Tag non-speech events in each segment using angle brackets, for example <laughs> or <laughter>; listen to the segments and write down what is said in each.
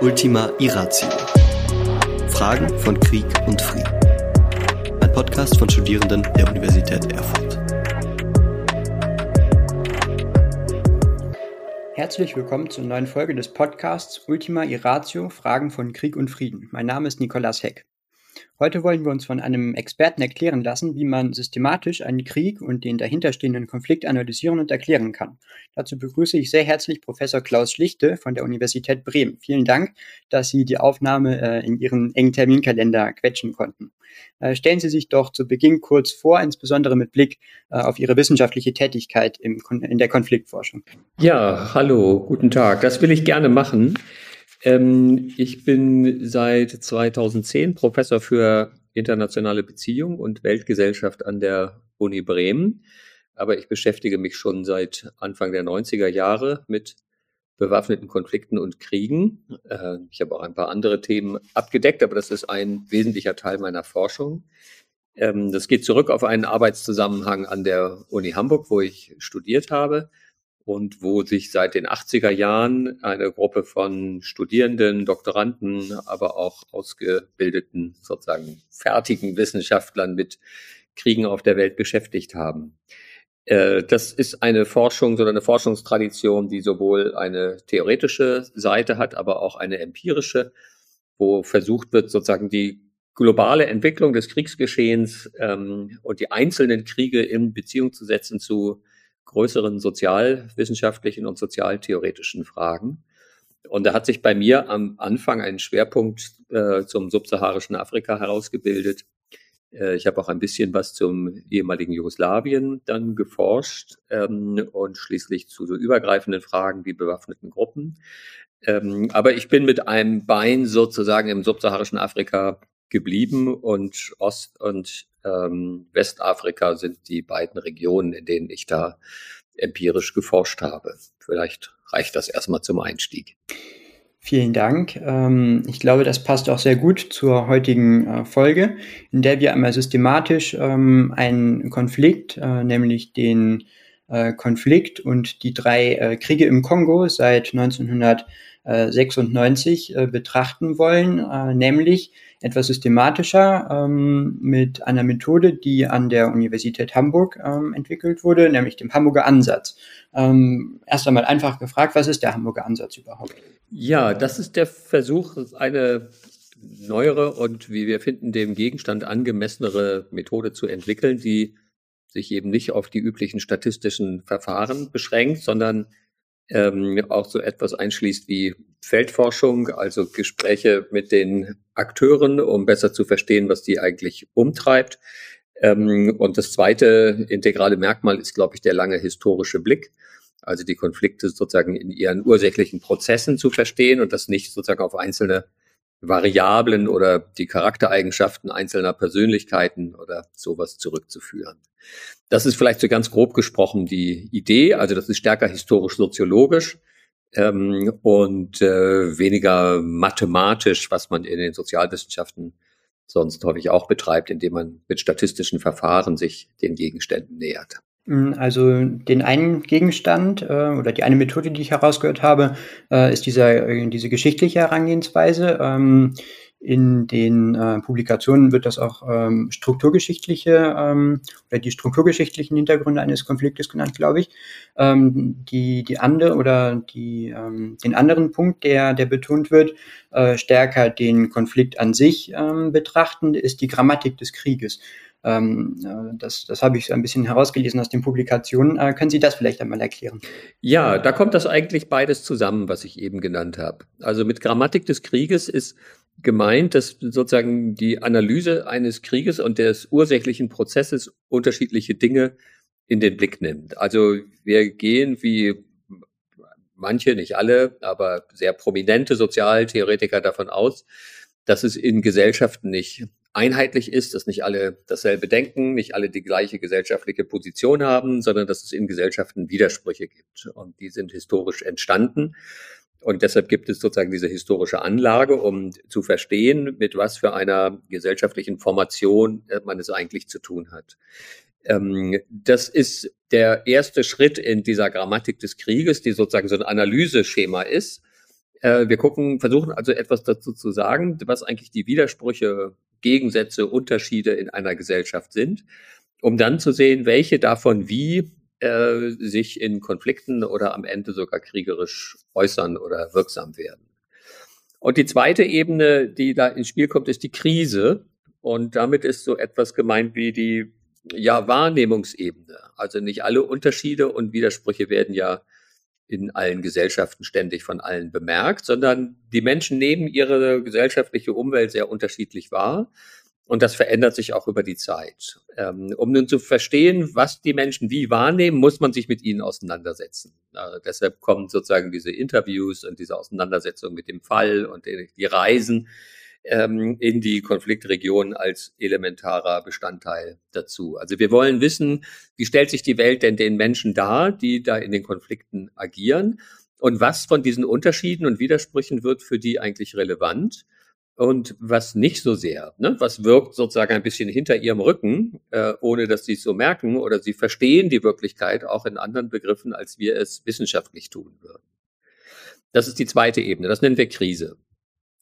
Ultima Irratio. Fragen von Krieg und Frieden. Ein Podcast von Studierenden der Universität Erfurt. Herzlich willkommen zur neuen Folge des Podcasts Ultima Irratio Fragen von Krieg und Frieden. Mein Name ist Nikolas Heck. Heute wollen wir uns von einem Experten erklären lassen, wie man systematisch einen Krieg und den dahinterstehenden Konflikt analysieren und erklären kann. Dazu begrüße ich sehr herzlich Professor Klaus Schlichte von der Universität Bremen. Vielen Dank, dass Sie die Aufnahme äh, in Ihren engen Terminkalender quetschen konnten. Äh, stellen Sie sich doch zu Beginn kurz vor, insbesondere mit Blick äh, auf Ihre wissenschaftliche Tätigkeit in der Konfliktforschung. Ja, hallo, guten Tag. Das will ich gerne machen. Ähm, ich bin seit 2010 Professor für internationale Beziehung und Weltgesellschaft an der Uni Bremen. Aber ich beschäftige mich schon seit Anfang der 90er Jahre mit bewaffneten Konflikten und Kriegen. Äh, ich habe auch ein paar andere Themen abgedeckt, aber das ist ein wesentlicher Teil meiner Forschung. Ähm, das geht zurück auf einen Arbeitszusammenhang an der Uni Hamburg, wo ich studiert habe und wo sich seit den 80er Jahren eine Gruppe von Studierenden, Doktoranden, aber auch ausgebildeten, sozusagen fertigen Wissenschaftlern mit Kriegen auf der Welt beschäftigt haben. Äh, das ist eine Forschung, sondern eine Forschungstradition, die sowohl eine theoretische Seite hat, aber auch eine empirische, wo versucht wird, sozusagen die globale Entwicklung des Kriegsgeschehens ähm, und die einzelnen Kriege in Beziehung zu setzen zu größeren sozialwissenschaftlichen und sozialtheoretischen Fragen. Und da hat sich bei mir am Anfang ein Schwerpunkt äh, zum subsaharischen Afrika herausgebildet. Äh, ich habe auch ein bisschen was zum ehemaligen Jugoslawien dann geforscht ähm, und schließlich zu so übergreifenden Fragen wie bewaffneten Gruppen. Ähm, aber ich bin mit einem Bein sozusagen im subsaharischen Afrika geblieben und Ost- und ähm, Westafrika sind die beiden Regionen, in denen ich da empirisch geforscht habe. Vielleicht reicht das erstmal zum Einstieg. Vielen Dank. Ähm, ich glaube, das passt auch sehr gut zur heutigen äh, Folge, in der wir einmal systematisch ähm, einen Konflikt, äh, nämlich den äh, Konflikt und die drei Kriege im Kongo seit 1996 betrachten wollen, nämlich etwas systematischer ähm, mit einer Methode, die an der Universität Hamburg ähm, entwickelt wurde, nämlich dem Hamburger Ansatz. Ähm, erst einmal einfach gefragt, was ist der Hamburger Ansatz überhaupt? Ja, das ist der Versuch, eine neuere und wie wir finden, dem Gegenstand angemessenere Methode zu entwickeln, die sich eben nicht auf die üblichen statistischen Verfahren beschränkt, sondern ähm, auch so etwas einschließt wie Feldforschung, also Gespräche mit den Akteuren, um besser zu verstehen, was die eigentlich umtreibt. Ähm, und das zweite integrale Merkmal ist, glaube ich, der lange historische Blick. Also die Konflikte sozusagen in ihren ursächlichen Prozessen zu verstehen und das nicht sozusagen auf einzelne Variablen oder die Charaktereigenschaften einzelner Persönlichkeiten oder sowas zurückzuführen. Das ist vielleicht so ganz grob gesprochen die Idee. Also das ist stärker historisch-soziologisch ähm, und äh, weniger mathematisch, was man in den Sozialwissenschaften sonst häufig auch betreibt, indem man mit statistischen Verfahren sich den Gegenständen nähert. Mm, also den einen Gegenstand äh, oder die eine Methode, die ich herausgehört habe, äh, ist dieser, äh, diese geschichtliche Herangehensweise. Ähm, in den äh, Publikationen wird das auch ähm, strukturgeschichtliche ähm, oder die strukturgeschichtlichen Hintergründe eines Konfliktes genannt, glaube ich. Ähm, die die andere oder die ähm, den anderen Punkt, der der betont wird, äh, stärker den Konflikt an sich ähm, betrachten, ist die Grammatik des Krieges. Ähm, äh, das, das habe ich so ein bisschen herausgelesen aus den Publikationen. Äh, können Sie das vielleicht einmal erklären? Ja, da kommt das eigentlich beides zusammen, was ich eben genannt habe. Also mit Grammatik des Krieges ist gemeint, dass sozusagen die Analyse eines Krieges und des ursächlichen Prozesses unterschiedliche Dinge in den Blick nimmt. Also wir gehen wie manche, nicht alle, aber sehr prominente Sozialtheoretiker davon aus, dass es in Gesellschaften nicht einheitlich ist, dass nicht alle dasselbe denken, nicht alle die gleiche gesellschaftliche Position haben, sondern dass es in Gesellschaften Widersprüche gibt. Und die sind historisch entstanden. Und deshalb gibt es sozusagen diese historische Anlage, um zu verstehen, mit was für einer gesellschaftlichen Formation äh, man es eigentlich zu tun hat. Ähm, das ist der erste Schritt in dieser Grammatik des Krieges, die sozusagen so ein Analyseschema ist Äh, wir gucken, versuchen also etwas dazu zu sagen, was eigentlich die Widersprüche, Gegensätze, Unterschiede in einer Gesellschaft sind, um dann zu sehen, welche davon wie äh, sich in Konflikten oder am Ende sogar kriegerisch äußern oder wirksam werden. Und die zweite Ebene, die da ins Spiel kommt, ist die Krise. Und damit ist so etwas gemeint wie die ja, Wahrnehmungsebene. Also nicht alle Unterschiede und Widersprüche werden ja in allen Gesellschaften ständig von allen bemerkt, sondern die Menschen nehmen ihre gesellschaftliche Umwelt sehr unterschiedlich wahr. Und das verändert sich auch über die Zeit. Ähm, um nun zu verstehen, was die Menschen wie wahrnehmen, muss man sich mit ihnen auseinandersetzen. Äh, deshalb kommen sozusagen diese Interviews und diese Auseinandersetzung mit dem Fall und die, die Reisen ähm, in die Konfliktregion als elementarer Bestandteil dazu. Also wir wollen wissen, wie stellt sich die Welt denn den Menschen dar, die da in den Konflikten agieren? Und was von diesen Unterschieden und Widersprüchen wird für die eigentlich relevant? Und was nicht so sehr. Ne? Was wirkt sozusagen ein bisschen hinter ihrem Rücken, äh, ohne dass sie es so merken oder sie verstehen die Wirklichkeit auch in anderen Begriffen, als wir es wissenschaftlich tun würden. Das ist die zweite Ebene, das nennen wir Krise.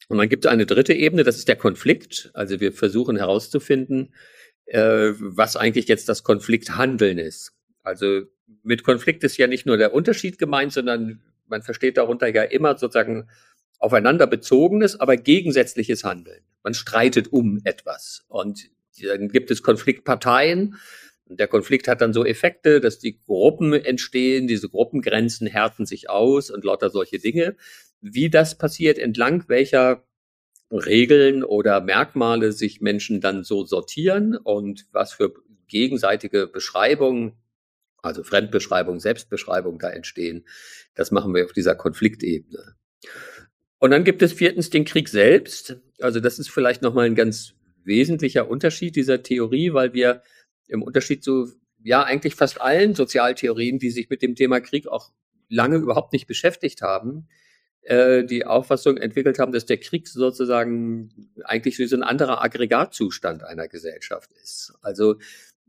Und dann gibt es eine dritte Ebene, das ist der Konflikt. Also wir versuchen herauszufinden, äh, was eigentlich jetzt das Konflikthandeln ist. Also mit Konflikt ist ja nicht nur der Unterschied gemeint, sondern man versteht darunter ja immer sozusagen aufeinander bezogenes, aber gegensätzliches Handeln. Man streitet um etwas und dann gibt es Konfliktparteien. Und der Konflikt hat dann so Effekte, dass die Gruppen entstehen, diese Gruppengrenzen härten sich aus und lauter solche Dinge. Wie das passiert, entlang welcher Regeln oder Merkmale sich Menschen dann so sortieren und was für gegenseitige Beschreibungen, also Fremdbeschreibung, Selbstbeschreibung da entstehen, das machen wir auf dieser Konfliktebene. Und dann gibt es viertens den Krieg selbst. Also das ist vielleicht nochmal ein ganz wesentlicher Unterschied dieser Theorie, weil wir im Unterschied zu, ja, eigentlich fast allen Sozialtheorien, die sich mit dem Thema Krieg auch lange überhaupt nicht beschäftigt haben, äh, die Auffassung entwickelt haben, dass der Krieg sozusagen eigentlich so ein anderer Aggregatzustand einer Gesellschaft ist. Also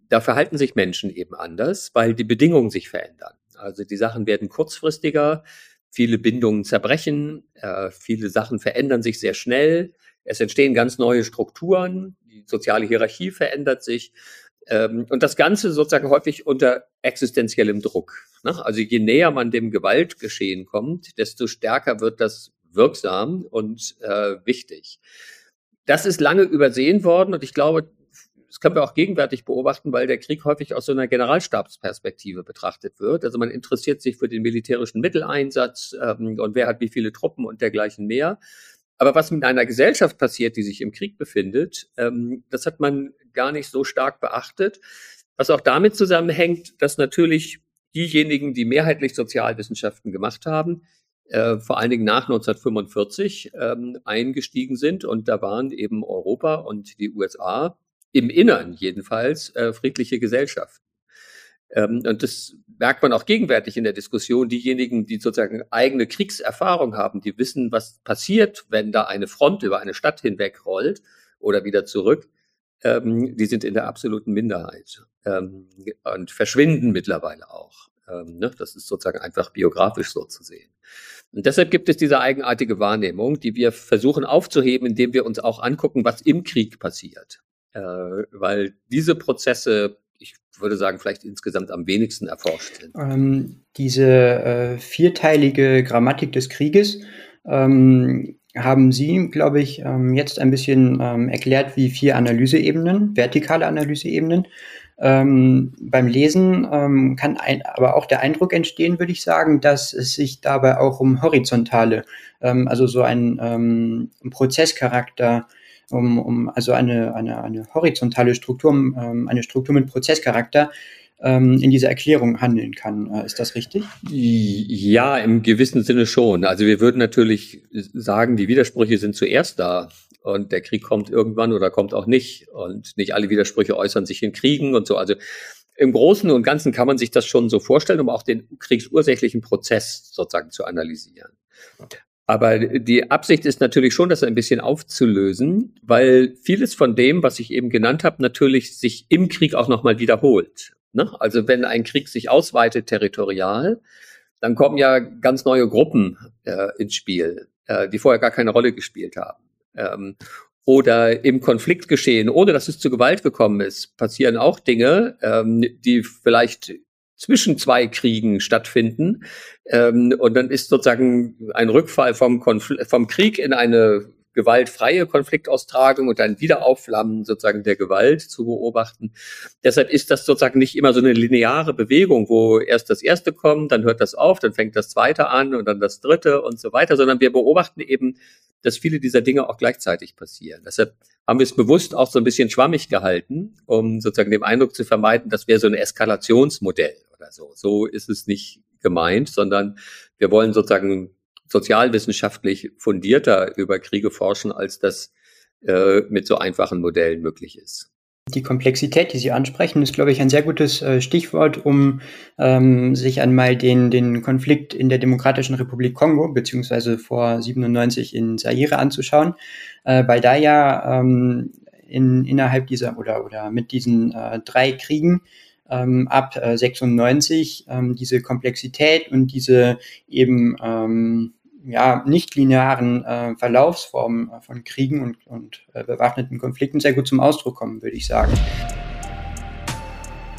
da verhalten sich Menschen eben anders, weil die Bedingungen sich verändern. Also die Sachen werden kurzfristiger, viele Bindungen zerbrechen, äh, viele Sachen verändern sich sehr schnell, es entstehen ganz neue Strukturen, die soziale Hierarchie verändert sich ähm, und das Ganze sozusagen häufig unter existenziellem Druck. Ne? Also je näher man dem Gewaltgeschehen kommt, desto stärker wird das wirksam und äh, wichtig. Das ist lange übersehen worden und ich glaube, das können wir auch gegenwärtig beobachten, weil der Krieg häufig aus so einer Generalstabsperspektive betrachtet wird. Also man interessiert sich für den militärischen Mitteleinsatz ähm, und wer hat wie viele Truppen und dergleichen mehr. Aber was mit einer Gesellschaft passiert, die sich im Krieg befindet, ähm, das hat man gar nicht so stark beachtet. Was auch damit zusammenhängt, dass natürlich diejenigen, die mehrheitlich Sozialwissenschaften gemacht haben, äh, vor allen Dingen nach 1945 ähm, eingestiegen sind. Und da waren eben Europa und die USA im Innern jedenfalls äh, friedliche Gesellschaften. Ähm, und das merkt man auch gegenwärtig in der Diskussion. Diejenigen, die sozusagen eigene Kriegserfahrung haben, die wissen, was passiert, wenn da eine Front über eine Stadt hinweg rollt oder wieder zurück, ähm, die sind in der absoluten Minderheit ähm, und verschwinden mittlerweile auch. Ähm, ne? Das ist sozusagen einfach biografisch so zu sehen. Und deshalb gibt es diese eigenartige Wahrnehmung, die wir versuchen aufzuheben, indem wir uns auch angucken, was im Krieg passiert äh, weil diese Prozesse, ich würde sagen, vielleicht insgesamt am wenigsten erforscht sind. Ähm, diese äh, vierteilige Grammatik des Krieges ähm, haben Sie, glaube ich, ähm, jetzt ein bisschen ähm, erklärt wie vier Analyseebenen, vertikale Analyseebenen. Ähm, beim Lesen ähm, kann ein, aber auch der Eindruck entstehen, würde ich sagen, dass es sich dabei auch um horizontale, ähm, also so ein ähm, Prozesscharakter um, um also eine, eine, eine horizontale Struktur, ähm, eine Struktur mit Prozesscharakter ähm, in dieser Erklärung handeln kann. Äh, ist das richtig? Ja, im gewissen Sinne schon. Also wir würden natürlich sagen, die Widersprüche sind zuerst da und der Krieg kommt irgendwann oder kommt auch nicht und nicht alle Widersprüche äußern sich in Kriegen und so. Also im Großen und Ganzen kann man sich das schon so vorstellen, um auch den kriegsursächlichen Prozess sozusagen zu analysieren. Aber die Absicht ist natürlich schon, das ein bisschen aufzulösen, weil vieles von dem, was ich eben genannt habe, natürlich sich im Krieg auch nochmal wiederholt. Ne? Also wenn ein Krieg sich ausweitet territorial, dann kommen ja ganz neue Gruppen äh, ins Spiel, äh, die vorher gar keine Rolle gespielt haben. Ähm, oder im Konfliktgeschehen, ohne dass es zu Gewalt gekommen ist, passieren auch Dinge, ähm, die vielleicht zwischen zwei Kriegen stattfinden. Ähm, und dann ist sozusagen ein Rückfall vom, Konfl vom Krieg in eine gewaltfreie Konfliktaustragung und ein Wiederaufflammen sozusagen der Gewalt zu beobachten. Deshalb ist das sozusagen nicht immer so eine lineare Bewegung, wo erst das erste kommt, dann hört das auf, dann fängt das zweite an und dann das dritte und so weiter, sondern wir beobachten eben, dass viele dieser Dinge auch gleichzeitig passieren. Deshalb haben wir es bewusst auch so ein bisschen schwammig gehalten, um sozusagen dem Eindruck zu vermeiden, das wäre so ein Eskalationsmodell oder so. So ist es nicht gemeint, sondern wir wollen sozusagen sozialwissenschaftlich fundierter über Kriege forschen, als das äh, mit so einfachen Modellen möglich ist. Die Komplexität, die Sie ansprechen, ist, glaube ich, ein sehr gutes äh, Stichwort, um ähm, sich einmal den, den Konflikt in der Demokratischen Republik Kongo beziehungsweise vor 97 in Zaire anzuschauen, äh, weil da ja ähm, in, innerhalb dieser oder, oder mit diesen äh, drei Kriegen ähm, ab äh, 96 ähm, diese Komplexität und diese eben ähm, ja, nicht linearen äh, Verlaufsformen äh, von Kriegen und, und äh, bewaffneten Konflikten sehr gut zum Ausdruck kommen, würde ich sagen.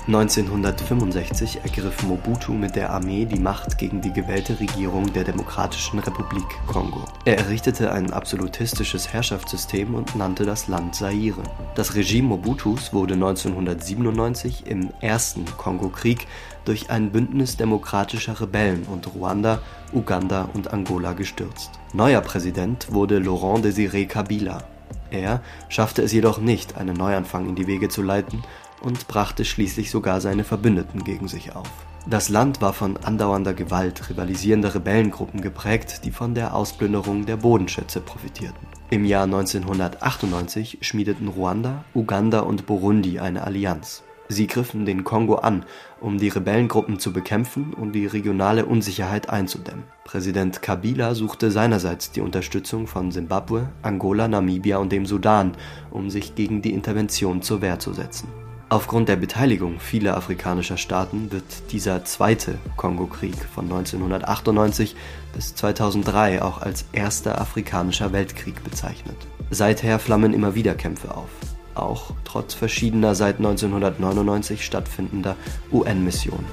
1965 ergriff Mobutu mit der Armee die Macht gegen die gewählte Regierung der Demokratischen Republik Kongo. Er errichtete ein absolutistisches Herrschaftssystem und nannte das Land Zaire. Das Regime Mobutus wurde 1997 im ersten Kongo-Krieg durch ein Bündnis demokratischer Rebellen und Ruanda, Uganda und Angola gestürzt. Neuer Präsident wurde Laurent Désiré Kabila. Er schaffte es jedoch nicht, einen Neuanfang in die Wege zu leiten und brachte schließlich sogar seine Verbündeten gegen sich auf. Das Land war von andauernder Gewalt rivalisierender Rebellengruppen geprägt, die von der Ausplünderung der Bodenschätze profitierten. Im Jahr 1998 schmiedeten Ruanda, Uganda und Burundi eine Allianz. Sie griffen den Kongo an, um die Rebellengruppen zu bekämpfen und die regionale Unsicherheit einzudämmen. Präsident Kabila suchte seinerseits die Unterstützung von Simbabwe, Angola, Namibia und dem Sudan, um sich gegen die Intervention zur Wehr zu setzen. Aufgrund der Beteiligung vieler afrikanischer Staaten wird dieser zweite Kongo-Krieg von 1998 bis 2003 auch als erster afrikanischer Weltkrieg bezeichnet. Seither flammen immer wieder Kämpfe auf, auch trotz verschiedener seit 1999 stattfindender UN-Missionen.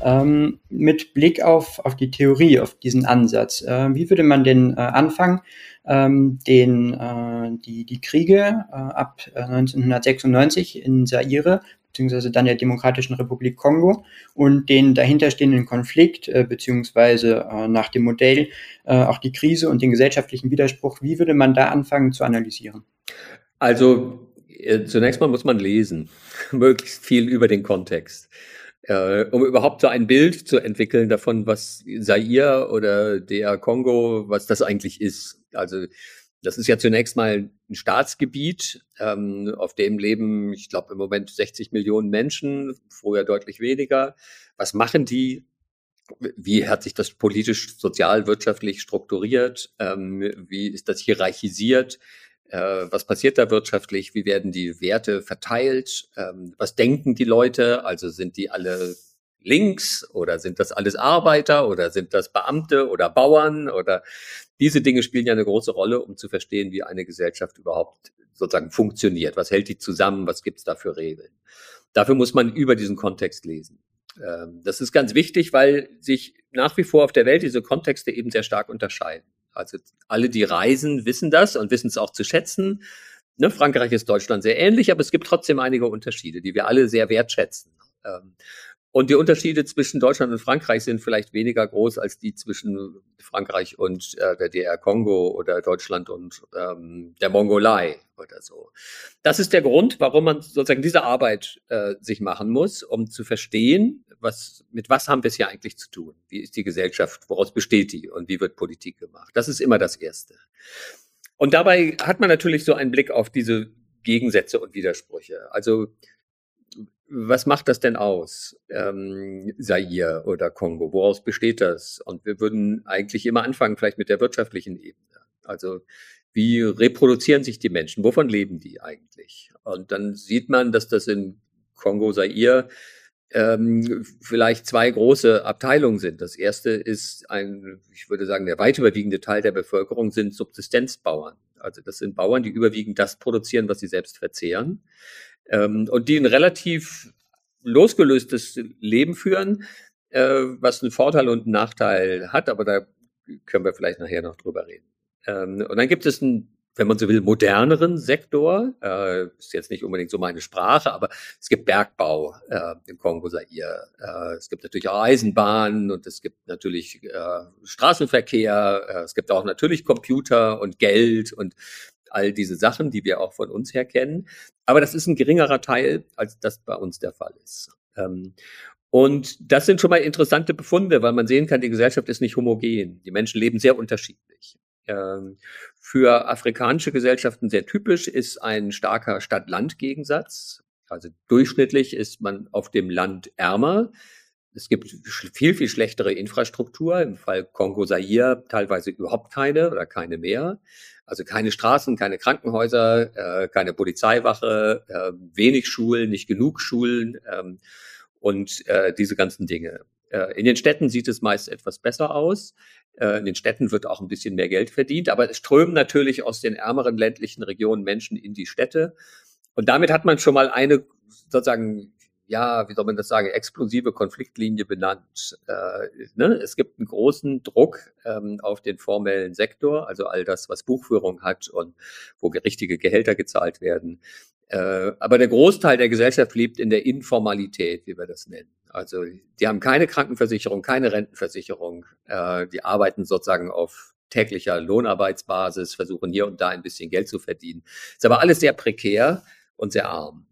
Ähm, mit Blick auf, auf die Theorie, auf diesen Ansatz, äh, wie würde man denn äh, anfangen, ähm, den, äh, die, die Kriege äh, ab 1996 äh, in Zaire beziehungsweise dann der Demokratischen Republik Kongo und den dahinterstehenden Konflikt, äh, beziehungsweise äh, nach dem Modell äh, auch die Krise und den gesellschaftlichen Widerspruch, wie würde man da anfangen zu analysieren? Also äh, zunächst mal muss man lesen, <laughs> möglichst viel über den Kontext äh, um überhaupt so ein Bild zu entwickeln davon, was Zaire oder der Kongo, was das eigentlich ist. Also das ist ja zunächst mal ein Staatsgebiet, ähm, auf dem leben, ich glaube, im Moment 60 Millionen Menschen, früher deutlich weniger. Was machen die? Wie hat sich das politisch, sozial, wirtschaftlich strukturiert? Ähm, wie ist das hierarchisiert? Äh, was passiert da wirtschaftlich? Wie werden die Werte verteilt? Ähm, was denken die Leute? Also sind die alle links oder sind das alles Arbeiter oder sind das Beamte oder Bauern oder diese Dinge spielen ja eine große Rolle, um zu verstehen, wie eine Gesellschaft überhaupt sozusagen funktioniert. Was hält die zusammen? Was gibt es da für Regeln? Dafür muss man über diesen Kontext lesen. Ähm, das ist ganz wichtig, weil sich nach wie vor auf der Welt diese Kontexte eben sehr stark unterscheiden. Also alle, die reisen, wissen das und wissen es auch zu schätzen. Ne, Frankreich ist Deutschland sehr ähnlich, aber es gibt trotzdem einige Unterschiede, die wir alle sehr wertschätzen. Ähm, und die Unterschiede zwischen Deutschland und Frankreich sind vielleicht weniger groß als die zwischen Frankreich und äh, der DR Kongo oder Deutschland und ähm, der Mongolei oder so. Das ist der Grund, warum man sozusagen diese Arbeit äh, sich machen muss, um zu verstehen, was, mit was haben wir es hier eigentlich zu tun? Wie ist die Gesellschaft? Woraus besteht die? Und wie wird Politik gemacht? Das ist immer das Erste. Und dabei hat man natürlich so einen Blick auf diese Gegensätze und Widersprüche. Also was macht das denn aus, ähm, Zaire oder Kongo? Woraus besteht das? Und wir würden eigentlich immer anfangen, vielleicht mit der wirtschaftlichen Ebene. Also wie reproduzieren sich die Menschen? Wovon leben die eigentlich? Und dann sieht man, dass das in Kongo, Zaire ähm, vielleicht zwei große Abteilungen sind. Das erste ist ein, ich würde sagen, der weit überwiegende Teil der Bevölkerung sind Subsistenzbauern. Also das sind Bauern, die überwiegend das produzieren, was sie selbst verzehren ähm, und die ein relativ losgelöstes Leben führen, äh, was einen Vorteil und einen Nachteil hat, aber da können wir vielleicht nachher noch drüber reden. Ähm, und dann gibt es einen wenn man so will, moderneren Sektor. Äh, ist jetzt nicht unbedingt so meine Sprache, aber es gibt Bergbau äh, im Kongo Zaire. Äh, es gibt natürlich auch Eisenbahnen und es gibt natürlich äh, Straßenverkehr. Äh, es gibt auch natürlich Computer und Geld und all diese Sachen, die wir auch von uns her kennen. Aber das ist ein geringerer Teil, als das bei uns der Fall ist. Ähm, und das sind schon mal interessante Befunde, weil man sehen kann, die Gesellschaft ist nicht homogen. Die Menschen leben sehr unterschiedlich. Ähm, für afrikanische Gesellschaften sehr typisch ist ein starker Stadt-Land-Gegensatz. Also durchschnittlich ist man auf dem Land ärmer. Es gibt viel, viel schlechtere Infrastruktur. Im Fall Kongo-Zaire teilweise überhaupt keine oder keine mehr. Also keine Straßen, keine Krankenhäuser, äh, keine Polizeiwache, äh, wenig Schulen, nicht genug Schulen ähm, und äh, diese ganzen Dinge. In den Städten sieht es meist etwas besser aus. In den Städten wird auch ein bisschen mehr Geld verdient, aber es strömen natürlich aus den ärmeren ländlichen Regionen Menschen in die Städte. Und damit hat man schon mal eine sozusagen ja, wie soll man das sagen, explosive Konfliktlinie benannt. Äh, ne? Es gibt einen großen Druck ähm, auf den formellen Sektor, also all das, was Buchführung hat und wo richtige Gehälter gezahlt werden. Äh, aber der Großteil der Gesellschaft lebt in der Informalität, wie wir das nennen. Also die haben keine Krankenversicherung, keine Rentenversicherung. Äh, die arbeiten sozusagen auf täglicher Lohnarbeitsbasis, versuchen hier und da ein bisschen Geld zu verdienen. Ist aber alles sehr prekär und sehr arm.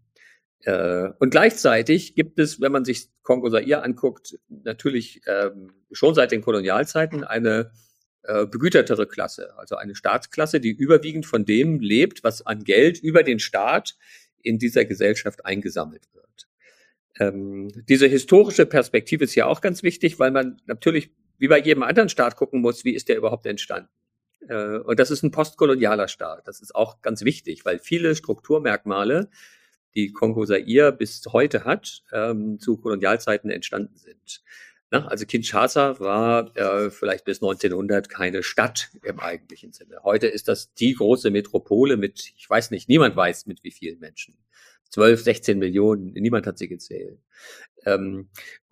Äh, und gleichzeitig gibt es, wenn man sich Kongo Zaire anguckt, natürlich ähm, schon seit den Kolonialzeiten eine äh, begütertere Klasse, also eine Staatsklasse, die überwiegend von dem lebt, was an Geld über den Staat in dieser Gesellschaft eingesammelt wird. Ähm, diese historische Perspektive ist ja auch ganz wichtig, weil man natürlich wie bei jedem anderen Staat gucken muss, wie ist der überhaupt entstanden. Äh, und das ist ein postkolonialer Staat. Das ist auch ganz wichtig, weil viele Strukturmerkmale, die Kongo Zaire bis heute hat, ähm, zu Kolonialzeiten entstanden sind. Na, also Kinshasa war äh, vielleicht bis 1900 keine Stadt im eigentlichen Sinne. Heute ist das die große Metropole mit, ich weiß nicht, niemand weiß mit wie vielen Menschen. 12, 16 Millionen, niemand hat sie gezählt. Ähm,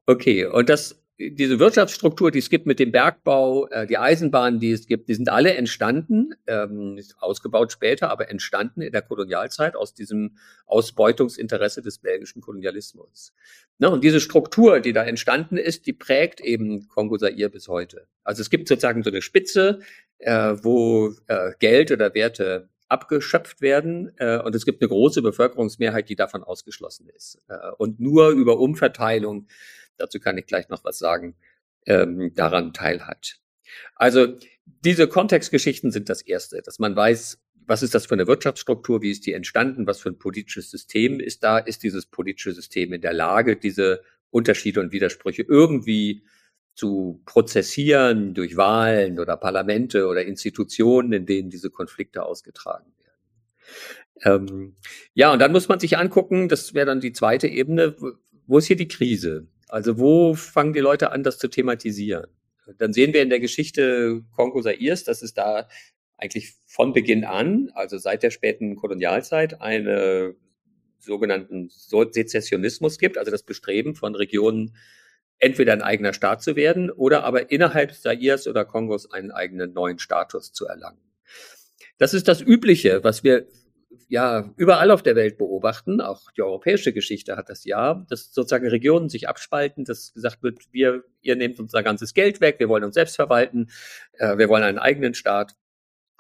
okay, und das diese Wirtschaftsstruktur, die es gibt mit dem Bergbau, äh, die Eisenbahnen, die es gibt, die sind alle entstanden, ähm, ausgebaut später, aber entstanden in der Kolonialzeit aus diesem Ausbeutungsinteresse des belgischen Kolonialismus. Ne, und diese Struktur, die da entstanden ist, die prägt eben Kongo Zaire bis heute. Also es gibt sozusagen so eine Spitze, äh, wo äh, Geld oder Werte abgeschöpft werden äh, und es gibt eine große Bevölkerungsmehrheit, die davon ausgeschlossen ist. Äh, und nur über Umverteilung dazu kann ich gleich noch was sagen, ähm, daran teilhat. Also diese Kontextgeschichten sind das Erste, dass man weiß, was ist das für eine Wirtschaftsstruktur, wie ist die entstanden, was für ein politisches System ist da, ist dieses politische System in der Lage, diese Unterschiede und Widersprüche irgendwie zu prozessieren durch Wahlen oder Parlamente oder Institutionen, in denen diese Konflikte ausgetragen werden. Ähm, ja, und dann muss man sich angucken, das wäre dann die zweite Ebene, wo ist hier die Krise? Also wo fangen die Leute an, das zu thematisieren? Dann sehen wir in der Geschichte Kongo Zairs, dass es da eigentlich von Beginn an, also seit der späten Kolonialzeit, eine sogenannten Sezessionismus gibt, also das Bestreben von Regionen, entweder ein eigener Staat zu werden oder aber innerhalb Zairs oder Kongos einen eigenen neuen Status zu erlangen. Das ist das Übliche, was wir ja überall auf der Welt beobachten, auch die europäische Geschichte hat das ja, dass sozusagen Regionen sich abspalten, dass gesagt wird, wir, ihr nehmt unser ganzes Geld weg, wir wollen uns selbst verwalten, äh, wir wollen einen eigenen Staat.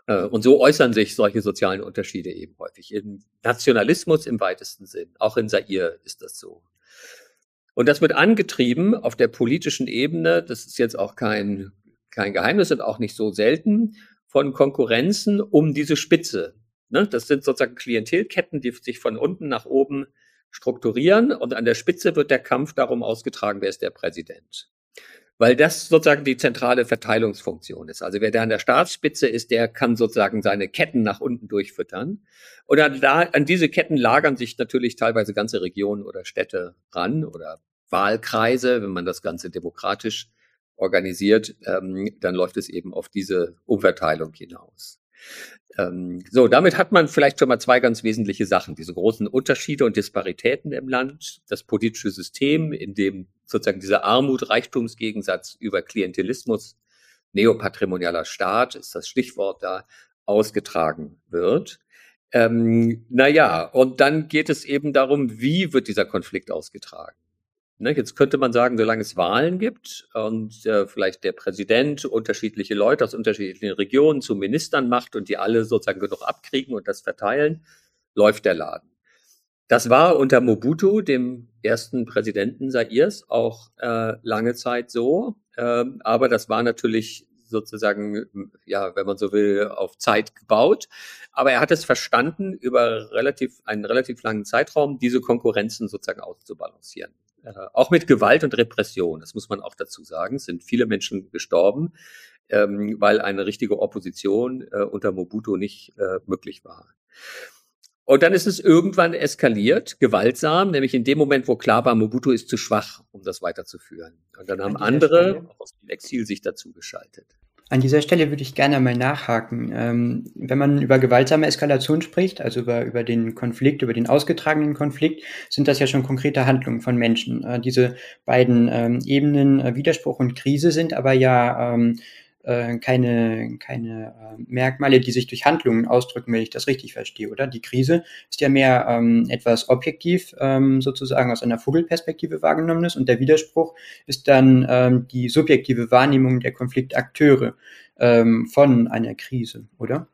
Äh, und so äußern sich solche sozialen Unterschiede eben häufig. Im Nationalismus im weitesten Sinn. Auch in Zaire ist das so. Und das wird angetrieben auf der politischen Ebene, das ist jetzt auch kein, kein Geheimnis und auch nicht so selten, von Konkurrenzen um diese Spitze, Ne? Das sind sozusagen Klientelketten, die sich von unten nach oben strukturieren und an der Spitze wird der Kampf darum ausgetragen, wer ist der Präsident. Weil das sozusagen die zentrale Verteilungsfunktion ist. Also wer da an der Staatsspitze ist, der kann sozusagen seine Ketten nach unten durchfüttern. Und an, an diese Ketten lagern sich natürlich teilweise ganze Regionen oder Städte ran oder Wahlkreise, wenn man das Ganze demokratisch organisiert, ähm, dann läuft es eben auf diese Umverteilung hinaus. Ähm, so, damit hat man vielleicht schon mal zwei ganz wesentliche Sachen. Diese großen Unterschiede und Disparitäten im Land, das politische System, in dem sozusagen dieser Armut-Reichtumsgegensatz über Klientelismus, neopatrimonialer Staat ist das Stichwort da, ausgetragen wird. Ähm, naja, und dann geht es eben darum, wie wird dieser Konflikt ausgetragen? Ne, jetzt könnte man sagen, solange es Wahlen gibt und äh, vielleicht der Präsident unterschiedliche Leute aus unterschiedlichen Regionen zu Ministern macht und die alle sozusagen genug abkriegen und das verteilen, läuft der Laden. Das war unter Mobutu, dem ersten Präsidenten Sairs, auch äh, lange Zeit so. Äh, aber das war natürlich sozusagen, ja, wenn man so will, auf Zeit gebaut. Aber er hat es verstanden, über relativ, einen relativ langen Zeitraum diese Konkurrenzen sozusagen auszubalancieren. Äh, auch mit Gewalt und Repression, das muss man auch dazu sagen, es sind viele Menschen gestorben, ähm, weil eine richtige Opposition äh, unter Mobutu nicht äh, möglich war. Und dann ist es irgendwann eskaliert, gewaltsam, nämlich in dem Moment, wo klar war, Mobutu ist zu schwach, um das weiterzuführen. Und dann haben andere aus dem Exil sich dazu geschaltet. An dieser Stelle würde ich gerne mal nachhaken. Ähm, wenn man über gewaltsame Eskalation spricht, also über, über den Konflikt, über den ausgetragenen Konflikt, sind das ja schon konkrete Handlungen von Menschen. Äh, diese beiden ähm, Ebenen, äh, Widerspruch und Krise, sind aber ja ähm, äh, keine, keine äh, Merkmale, die sich durch Handlungen ausdrücken, wenn ich das richtig verstehe, oder? Die Krise ist ja mehr ähm, etwas objektiv ähm, sozusagen aus einer Vogelperspektive wahrgenommenes und der Widerspruch ist dann ähm, die subjektive Wahrnehmung der Konfliktakteure ähm, von einer Krise, oder?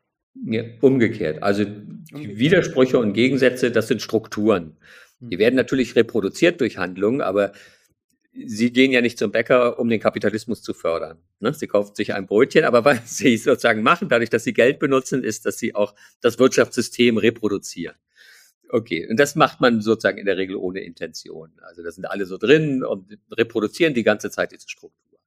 Ja, umgekehrt. Also die Widersprüche und Gegensätze, das sind Strukturen. Die hm. werden natürlich reproduziert durch Handlungen, aber Sie gehen ja nicht zum Bäcker, um den Kapitalismus zu fördern. Ne? Sie kaufen sich ein Brötchen, aber <laughs> was Sie sozusagen machen, dadurch, dass Sie Geld benutzen, ist, dass Sie auch das Wirtschaftssystem reproduzieren. Okay, und das macht man sozusagen in der Regel ohne Intention. Also da sind alle so drin und reproduzieren die ganze Zeit diese Struktur.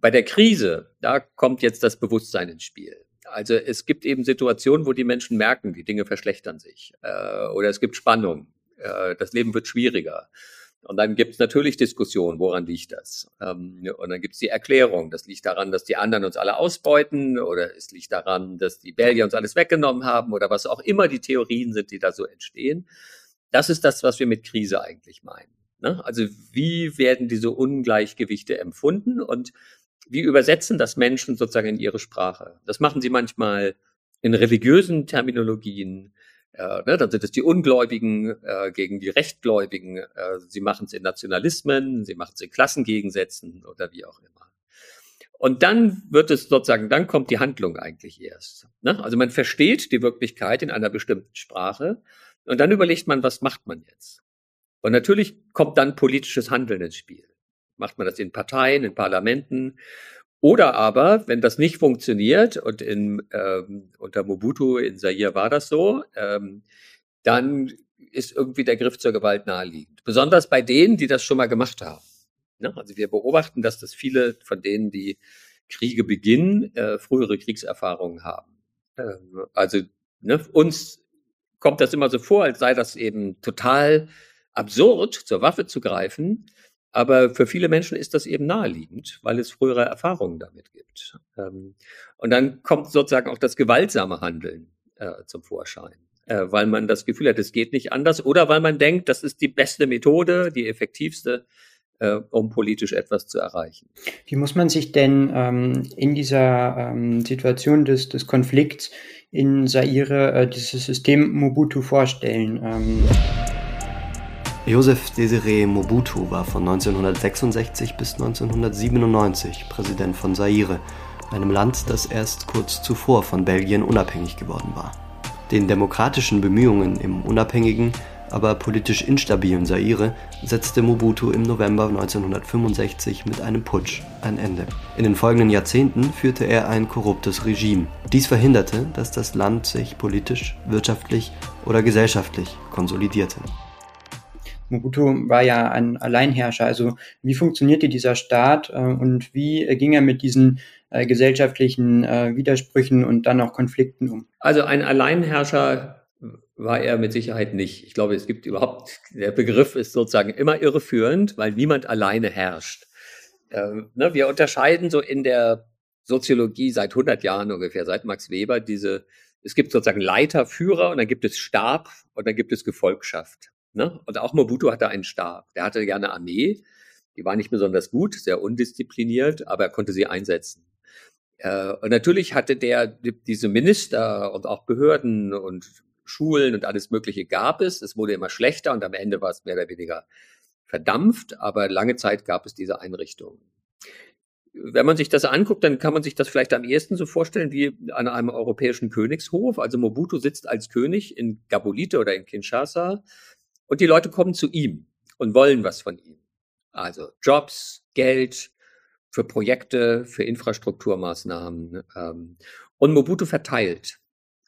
Bei der Krise, da kommt jetzt das Bewusstsein ins Spiel. Also es gibt eben Situationen, wo die Menschen merken, die Dinge verschlechtern sich äh, oder es gibt Spannung, äh, das Leben wird schwieriger und dann gibt es natürlich Diskussionen, woran liegt das? Ähm, und dann gibt es die Erklärung, das liegt daran, dass die anderen uns alle ausbeuten oder es liegt daran, dass die Belgier uns alles weggenommen haben oder was auch immer die Theorien sind, die da so entstehen. Das ist das, was wir mit Krise eigentlich meinen. Ne? Also wie werden diese Ungleichgewichte empfunden und wie übersetzen das Menschen sozusagen in ihre Sprache? Das machen sie manchmal in religiösen Terminologien, äh, ne, dann sind es die Ungläubigen äh, gegen die Rechtgläubigen. Äh, sie machen es in Nationalismen, sie machen es in Klassengegensätzen oder wie auch immer. Und dann wird es sozusagen, dann kommt die Handlung eigentlich erst. Ne? Also man versteht die Wirklichkeit in einer bestimmten Sprache und dann überlegt man, was macht man jetzt? Und natürlich kommt dann politisches Handeln ins Spiel. Macht man das in Parteien, in Parlamenten oder aber, wenn das nicht funktioniert, und in, ähm, unter Mobutu in Zaire war das so, ähm, dann ist irgendwie der Griff zur Gewalt naheliegend. Besonders bei denen, die das schon mal gemacht haben. Ne? Also wir beobachten, dass das viele von denen, die Kriege beginnen, äh, frühere Kriegserfahrungen haben. Ähm, also ne, uns kommt das immer so vor, als sei das eben total absurd, zur Waffe zu greifen. Aber für viele Menschen ist das eben naheliegend, weil es frühere Erfahrungen damit gibt. Ähm, und dann kommt sozusagen auch das gewaltsame Handeln äh, zum Vorschein, äh, weil man das Gefühl hat, es geht nicht anders oder weil man denkt, das ist die beste Methode, die effektivste, äh, um politisch etwas zu erreichen. Wie muss man sich denn ähm, in dieser ähm, Situation des, des Konflikts in Zaire dieses System Mobutu vorstellen? Joseph Désiré Mobutu war von 1966 bis 1997 Präsident von Zaire, einem Land, das erst kurz zuvor von Belgien unabhängig geworden war. Den demokratischen Bemühungen im unabhängigen, aber politisch instabilen Zaire setzte Mobutu im November 1965 mit einem Putsch ein Ende. In den folgenden Jahrzehnten führte er ein korruptes Regime. Dies verhinderte, dass das Land sich politisch, wirtschaftlich oder gesellschaftlich konsolidierte. Mobutu war ja ein Alleinherrscher. Also wie funktionierte dieser Staat äh, und wie äh, ging er mit diesen äh, gesellschaftlichen äh, Widersprüchen und dann auch Konflikten um? Also ein Alleinherrscher war er mit Sicherheit nicht. Ich glaube, es gibt überhaupt, der Begriff ist sozusagen immer irreführend, weil niemand alleine herrscht. Ähm, ne, wir unterscheiden so in der Soziologie seit 100 Jahren ungefähr, seit Max Weber, diese, es gibt sozusagen Leiter, Führer und dann gibt es Stab und dann gibt es Gefolgschaft. Ne? Und auch Mobutu hatte einen Stab. Der hatte gerne Armee. Die war nicht besonders gut, sehr undiszipliniert, aber er konnte sie einsetzen. Äh, und natürlich hatte der diese Minister und auch Behörden und Schulen und alles Mögliche gab es. Es wurde immer schlechter und am Ende war es mehr oder weniger verdampft, aber lange Zeit gab es diese Einrichtungen. Wenn man sich das anguckt, dann kann man sich das vielleicht am ehesten so vorstellen wie an einem europäischen Königshof. Also Mobutu sitzt als König in Gabolite oder in Kinshasa und die Leute kommen zu ihm und wollen was von ihm. Also Jobs, Geld für Projekte, für Infrastrukturmaßnahmen. Ähm, und Mobutu verteilt.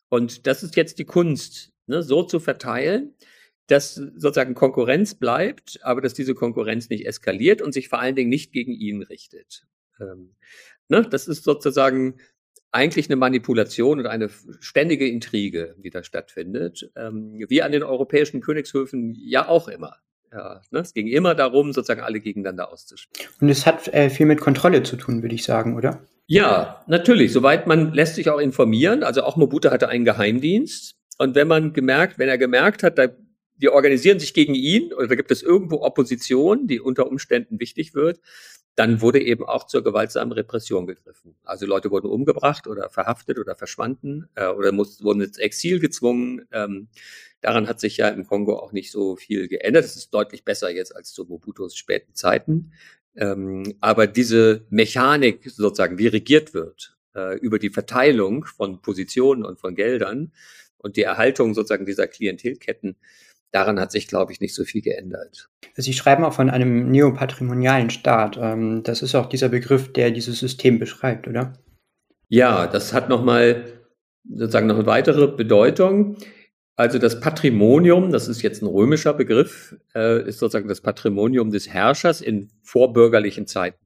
Und das ist jetzt die Kunst, ne, so zu verteilen, dass sozusagen Konkurrenz bleibt, aber dass diese Konkurrenz nicht eskaliert und sich vor allen Dingen nicht gegen ihn richtet. Ähm, ne, das ist sozusagen eigentlich eine Manipulation und eine ständige Intrige, die da stattfindet, ähm, wie an den europäischen Königshöfen ja auch immer. Ja, ne? Es ging immer darum, sozusagen alle gegeneinander auszuspielen. Und es hat äh, viel mit Kontrolle zu tun, würde ich sagen, oder? Ja, natürlich. Soweit man lässt sich auch informieren. Also auch Mobutu hatte einen Geheimdienst. Und wenn man gemerkt, wenn er gemerkt hat, da, die organisieren sich gegen ihn oder da gibt es irgendwo Opposition, die unter Umständen wichtig wird, dann wurde eben auch zur gewaltsamen Repression gegriffen. Also Leute wurden umgebracht oder verhaftet oder verschwanden äh, oder mussten, wurden ins Exil gezwungen. Ähm, daran hat sich ja im Kongo auch nicht so viel geändert. Es ist deutlich besser jetzt als zu Mobutus späten Zeiten. Ähm, aber diese Mechanik sozusagen, wie regiert wird äh, über die Verteilung von Positionen und von Geldern und die Erhaltung sozusagen dieser Klientelketten, daran hat sich, glaube ich, nicht so viel geändert. Sie schreiben auch von einem neopatrimonialen Staat. Ähm, das ist auch dieser Begriff, der dieses System beschreibt, oder? Ja, das hat nochmal sozusagen noch eine weitere Bedeutung. Also das Patrimonium, das ist jetzt ein römischer Begriff, äh, ist sozusagen das Patrimonium des Herrschers in vorbürgerlichen Zeiten.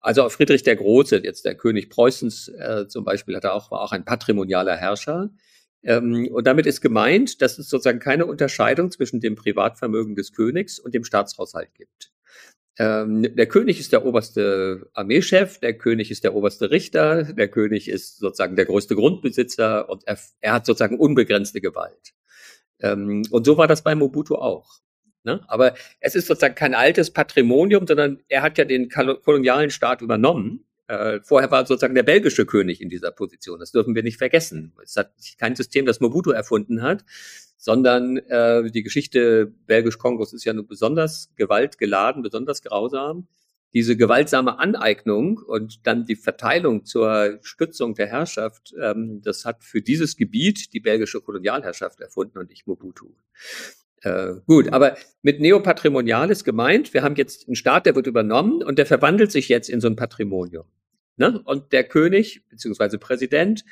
Also auch Friedrich der Große, jetzt der König Preußens äh, zum Beispiel, hatte auch, war auch ein patrimonialer Herrscher. Ähm, und damit ist gemeint, dass es sozusagen keine Unterscheidung zwischen dem Privatvermögen des Königs und dem Staatshaushalt gibt. Ähm, der König ist der oberste Armeechef, der König ist der oberste Richter, der König ist sozusagen der größte Grundbesitzer und er, er hat sozusagen unbegrenzte Gewalt. Ähm, und so war das bei Mobutu auch. Ne? Aber es ist sozusagen kein altes Patrimonium, sondern er hat ja den kolonialen Staat übernommen äh, vorher war sozusagen der belgische König in dieser Position. Das dürfen wir nicht vergessen. Es hat kein System, das Mobutu erfunden hat, sondern äh, die Geschichte Belgisch-Kongos ist ja nur besonders gewaltgeladen, besonders grausam. Diese gewaltsame Aneignung und dann die Verteilung zur Stützung der Herrschaft, ähm, das hat für dieses Gebiet die belgische Kolonialherrschaft erfunden und nicht Mobutu. Äh, gut, aber mit Neopatrimonial ist gemeint, wir haben jetzt einen Staat, der wird übernommen und der verwandelt sich jetzt in so ein Patrimonium. Ne? Und der König beziehungsweise Präsident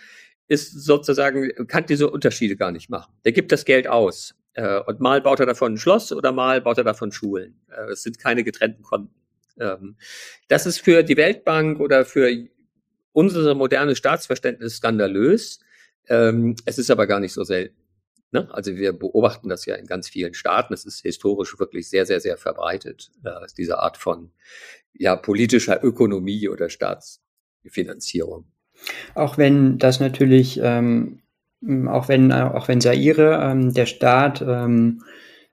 ist sozusagen, kann diese Unterschiede gar nicht machen. Der gibt das Geld aus. Äh, und mal baut er davon ein Schloss oder mal baut er davon Schulen. Äh, es sind keine getrennten Konten. Ähm, das ist für die Weltbank oder für unser modernes Staatsverständnis skandalös. Ähm, es ist aber gar nicht so selten. Ne? Also wir beobachten das ja in ganz vielen Staaten. Es ist historisch wirklich sehr, sehr, sehr verbreitet, äh, diese Art von ja, politischer Ökonomie oder Staatsfinanzierung. Auch wenn das natürlich, ähm, auch wenn, auch wenn Zaire, ähm, der Staat, ähm,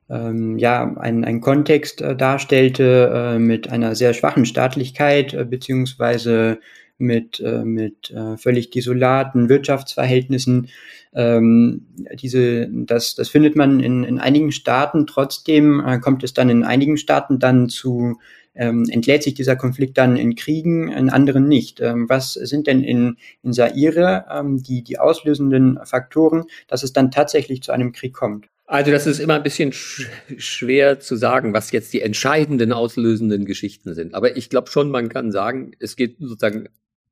ähm, ja, einen, einen Kontext äh, darstellte äh, mit einer sehr schwachen Staatlichkeit, äh, beziehungsweise mit, äh, mit äh, völlig desolaten Wirtschaftsverhältnissen. Ähm, diese, das, das findet man in, in einigen Staaten. Trotzdem äh, kommt es dann in einigen Staaten dann zu, ähm, entlädt sich dieser Konflikt dann in Kriegen, in anderen nicht. Ähm, was sind denn in, in Saire ähm, die, die auslösenden Faktoren, dass es dann tatsächlich zu einem Krieg kommt? Also das ist immer ein bisschen sch schwer zu sagen, was jetzt die entscheidenden auslösenden Geschichten sind. Aber ich glaube schon, man kann sagen, es geht sozusagen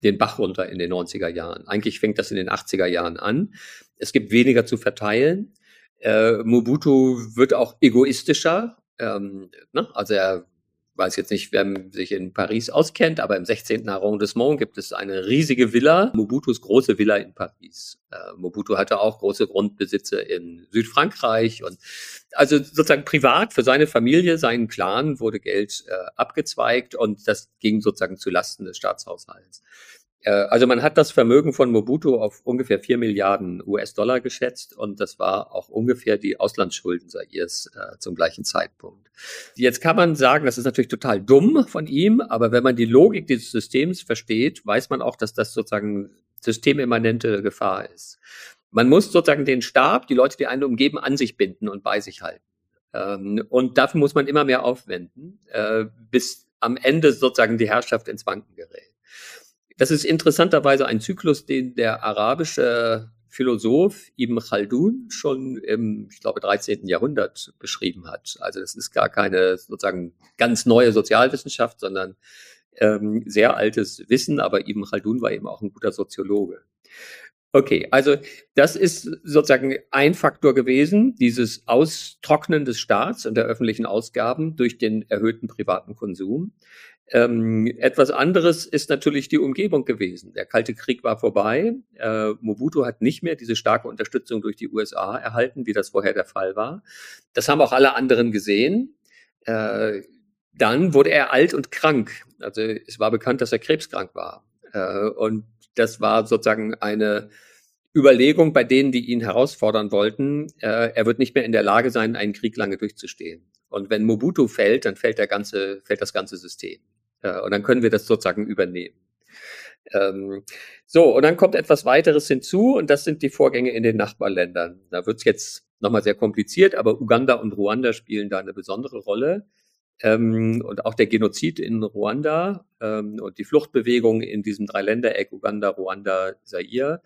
den Bach runter in den 90er Jahren. Eigentlich fängt das in den 80er Jahren an. Es gibt weniger zu verteilen. Äh, Mobutu wird auch egoistischer. Ähm, ne? Also er weiß jetzt nicht, wer sich in Paris auskennt, aber im 16. Arrondissement gibt es eine riesige Villa, Mobutus große Villa in Paris. Äh, Mobutu hatte auch große Grundbesitze in Südfrankreich und also sozusagen privat für seine Familie, seinen Clan wurde Geld äh, abgezweigt und das ging sozusagen zu Lasten des Staatshaushalts. Äh, also man hat das Vermögen von Mobutu auf ungefähr vier Milliarden US-Dollar geschätzt und das war auch ungefähr die Auslandsschulden Sairs äh, zum gleichen Zeitpunkt. Jetzt kann man sagen, das ist natürlich total dumm von ihm, aber wenn man die Logik dieses Systems versteht, weiß man auch, dass das sozusagen systemimmanente Gefahr ist. Man muss sozusagen den Stab, die Leute, die einen umgeben, an sich binden und bei sich halten. Ähm, und dafür muss man immer mehr aufwenden, äh, bis am Ende sozusagen die Herrschaft ins Wanken gerät. Das ist interessanterweise ein Zyklus, den der arabische Philosoph Ibn Khaldun schon im, ich glaube, 13. Jahrhundert beschrieben hat. Also das ist gar keine sozusagen ganz neue Sozialwissenschaft, sondern ähm, sehr altes Wissen, aber Ibn Khaldun war eben auch ein guter Soziologe. Okay, also das ist sozusagen ein Faktor gewesen, dieses Austrocknen des Staats und der öffentlichen Ausgaben durch den erhöhten privaten Konsum. Ähm, etwas anderes ist natürlich die Umgebung gewesen. Der Kalte Krieg war vorbei. Äh, Mobutu hat nicht mehr diese starke Unterstützung durch die USA erhalten, wie das vorher der Fall war. Das haben auch alle anderen gesehen. Äh, dann wurde er alt und krank. Also es war bekannt, dass er krebskrank war. Äh, und das war sozusagen eine Überlegung bei denen, die ihn herausfordern wollten. Äh, er wird nicht mehr in der Lage sein, einen Krieg lange durchzustehen. Und wenn Mobutu fällt, dann fällt der ganze, fällt das ganze System. Äh, und dann können wir das sozusagen übernehmen. Ähm, so, und dann kommt etwas weiteres hinzu, und das sind die Vorgänge in den Nachbarländern. Da wird es jetzt nochmal sehr kompliziert, aber Uganda und Ruanda spielen da eine besondere Rolle. Ähm, und auch der Genozid in Ruanda ähm, und die Fluchtbewegung in diesem Dreiländereck Uganda, Ruanda, Zaire.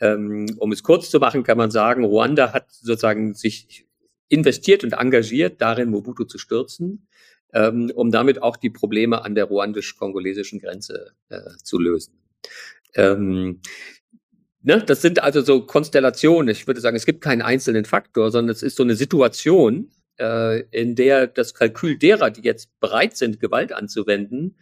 Ähm, um es kurz zu machen, kann man sagen, Ruanda hat sozusagen sich investiert und engagiert darin, Mobutu zu stürzen ähm, um damit auch die Probleme an der ruandisch-kongolesischen Grenze äh, zu lösen. Ähm, ne, das sind also so Konstellationen. Ich würde sagen, es gibt keinen einzelnen Faktor, sondern es ist so eine Situation, äh, in der das Kalkül derer, die jetzt bereit sind, Gewalt anzuwenden,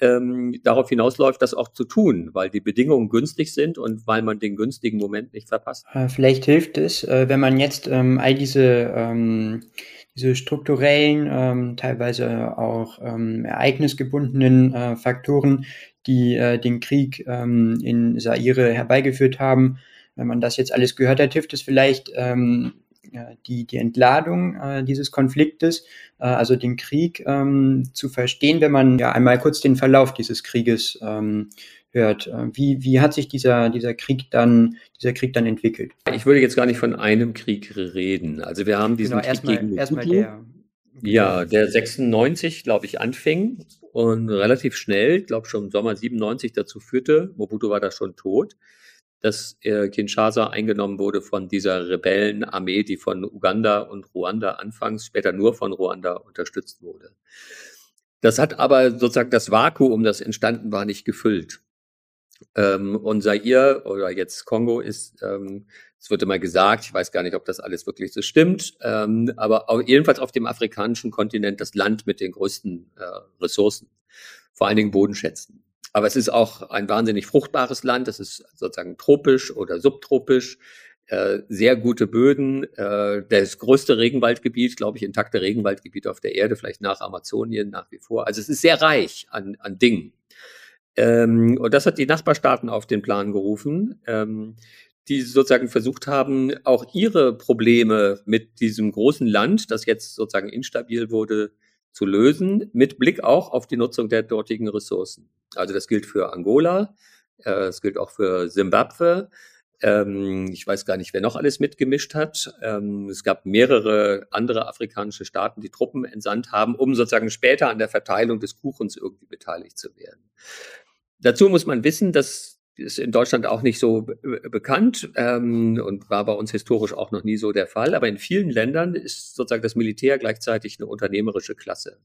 ähm, darauf hinausläuft, das auch zu tun, weil die Bedingungen günstig sind und weil man den günstigen Moment nicht verpasst. Äh, vielleicht hilft es, äh, wenn man jetzt ähm, all diese ähm, diese strukturellen, ähm, teilweise auch ähm, ereignisgebundenen äh, Faktoren, die äh, den Krieg ähm, in Saire herbeigeführt haben. Wenn man das jetzt alles gehört hat, hilft es vielleicht ähm, die, die Entladung äh, dieses Konfliktes, äh, also den Krieg ähm, zu verstehen, wenn man ja einmal kurz den Verlauf dieses Krieges ähm, hört. Äh, wie, wie hat sich dieser, dieser Krieg dann, dieser Krieg dann entwickelt? Ich würde jetzt gar nicht von einem Krieg reden. Also wir haben diesen genau, Krieg gegen erstmal der. Ja, der 96, glaube ich, anfing und relativ schnell, glaube schon im Sommer 97 dazu führte, Mobutu war da schon tot, dass äh, Kinshasa eingenommen wurde von dieser Rebellenarmee, die von Uganda und Ruanda anfangs, später nur von Ruanda unterstützt wurde. Das hat aber sozusagen das Vakuum, das entstanden war, nicht gefüllt. Ähm, und Zaire oder jetzt Kongo ist, ähm, es wird immer gesagt, ich weiß gar nicht, ob das alles wirklich so stimmt, ähm, aber auch, jedenfalls auf dem afrikanischen Kontinent das Land mit den größten äh, Ressourcen, vor allen Dingen Bodenschätzen. Aber es ist auch ein wahnsinnig fruchtbares Land, es ist sozusagen tropisch oder subtropisch, äh, sehr gute Böden, äh, das größte Regenwaldgebiet, glaube ich, intakte Regenwaldgebiet auf der Erde, vielleicht nach Amazonien nach wie vor. Also es ist sehr reich an, an Dingen. Ähm, und das hat die Nachbarstaaten auf den Plan gerufen, ähm, die sozusagen versucht haben, auch ihre Probleme mit diesem großen Land, das jetzt sozusagen instabil wurde, zu lösen, mit Blick auch auf die Nutzung der dortigen Ressourcen. Also das gilt für Angola, äh, das gilt auch für Simbabwe. Ähm, ich weiß gar nicht, wer noch alles mitgemischt hat. Ähm, es gab mehrere andere afrikanische Staaten, die Truppen entsandt haben, um sozusagen später an der Verteilung des Kuchens irgendwie beteiligt zu werden. Dazu muss man wissen, dass ist in Deutschland auch nicht so bekannt ähm, und war bei uns historisch auch noch nie so der Fall. Aber in vielen Ländern ist sozusagen das Militär gleichzeitig eine unternehmerische Klasse.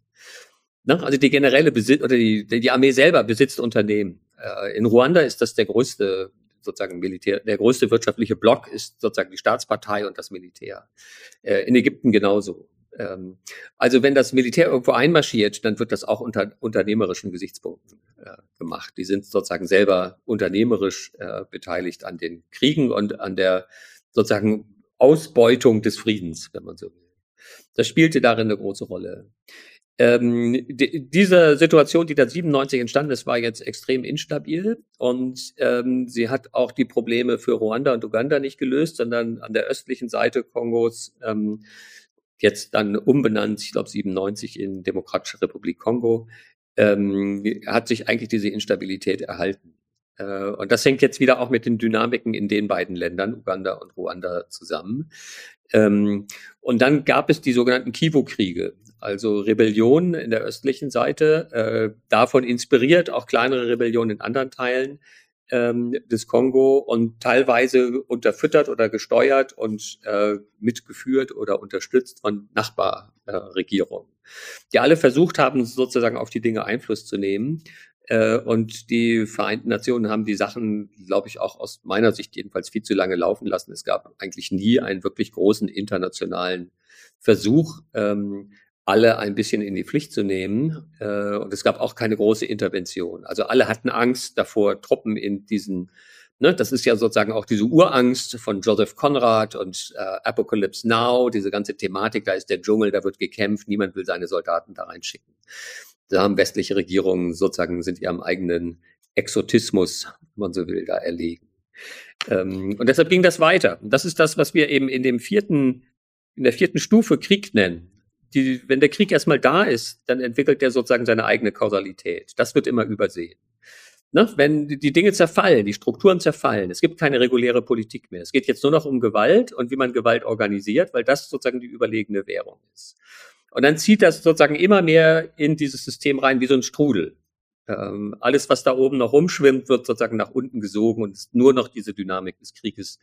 Ne? Also die generelle Besitz oder die, die Armee selber besitzt Unternehmen. Äh, in Ruanda ist das der größte sozusagen Militär, der größte wirtschaftliche Block ist sozusagen die Staatspartei und das Militär. Äh, in Ägypten genauso. Ähm, also wenn das Militär irgendwo einmarschiert, dann wird das auch unter unternehmerischen Gesichtspunkten äh, gemacht. Die sind sozusagen selber unternehmerisch äh, beteiligt an den Kriegen und an der sozusagen Ausbeutung des Friedens, wenn man so will. Das spielte darin eine große Rolle. Ähm, die, diese Situation, die da 97 entstanden ist, war jetzt extrem instabil und ähm, sie hat auch die Probleme für Ruanda und Uganda nicht gelöst, sondern an der östlichen Seite Kongos ähm, jetzt dann umbenannt, ich glaube 97 in Demokratische Republik Kongo, ähm, hat sich eigentlich diese Instabilität erhalten. Äh, und das hängt jetzt wieder auch mit den Dynamiken in den beiden Ländern, Uganda und Ruanda, zusammen. Ähm, und dann gab es die sogenannten Kivu-Kriege also Rebellionen in der östlichen Seite, äh, davon inspiriert auch kleinere Rebellionen in anderen Teilen ähm, des Kongo und teilweise unterfüttert oder gesteuert und äh, mitgeführt oder unterstützt von Nachbarregierungen, äh, die alle versucht haben, sozusagen auf die Dinge Einfluss zu nehmen. Äh, und die Vereinten Nationen haben die Sachen, glaube ich, auch aus meiner Sicht jedenfalls viel zu lange laufen lassen. Es gab eigentlich nie einen wirklich großen internationalen Versuch, ähm, alle ein bisschen in die Pflicht zu nehmen. Äh, und es gab auch keine große Intervention. Also alle hatten Angst davor, Truppen in diesen, ne, das ist ja sozusagen auch diese Urangst von Joseph Conrad und äh, Apocalypse Now, diese ganze Thematik, da ist der Dschungel, da wird gekämpft, niemand will seine Soldaten da reinschicken. Da haben westliche Regierungen sozusagen, sind ihrem eigenen Exotismus, wenn man so will, da erlegen. Ähm, und deshalb ging das weiter. Und das ist das, was wir eben in dem vierten, in der vierten Stufe Krieg nennen die, wenn der Krieg erstmal da ist, dann entwickelt der sozusagen seine eigene Kausalität. Das wird immer übersehen. Ne? Wenn die Dinge zerfallen, die Strukturen zerfallen, es gibt keine reguläre Politik mehr. Es geht jetzt nur noch um Gewalt und wie man Gewalt organisiert, weil das sozusagen die überlegene Währung ist. Und dann zieht das sozusagen immer mehr in dieses System rein wie so ein Strudel. Ähm, alles, was da oben noch rumschwimmt, wird sozusagen nach unten gesogen und ist nur noch diese Dynamik des Krieges,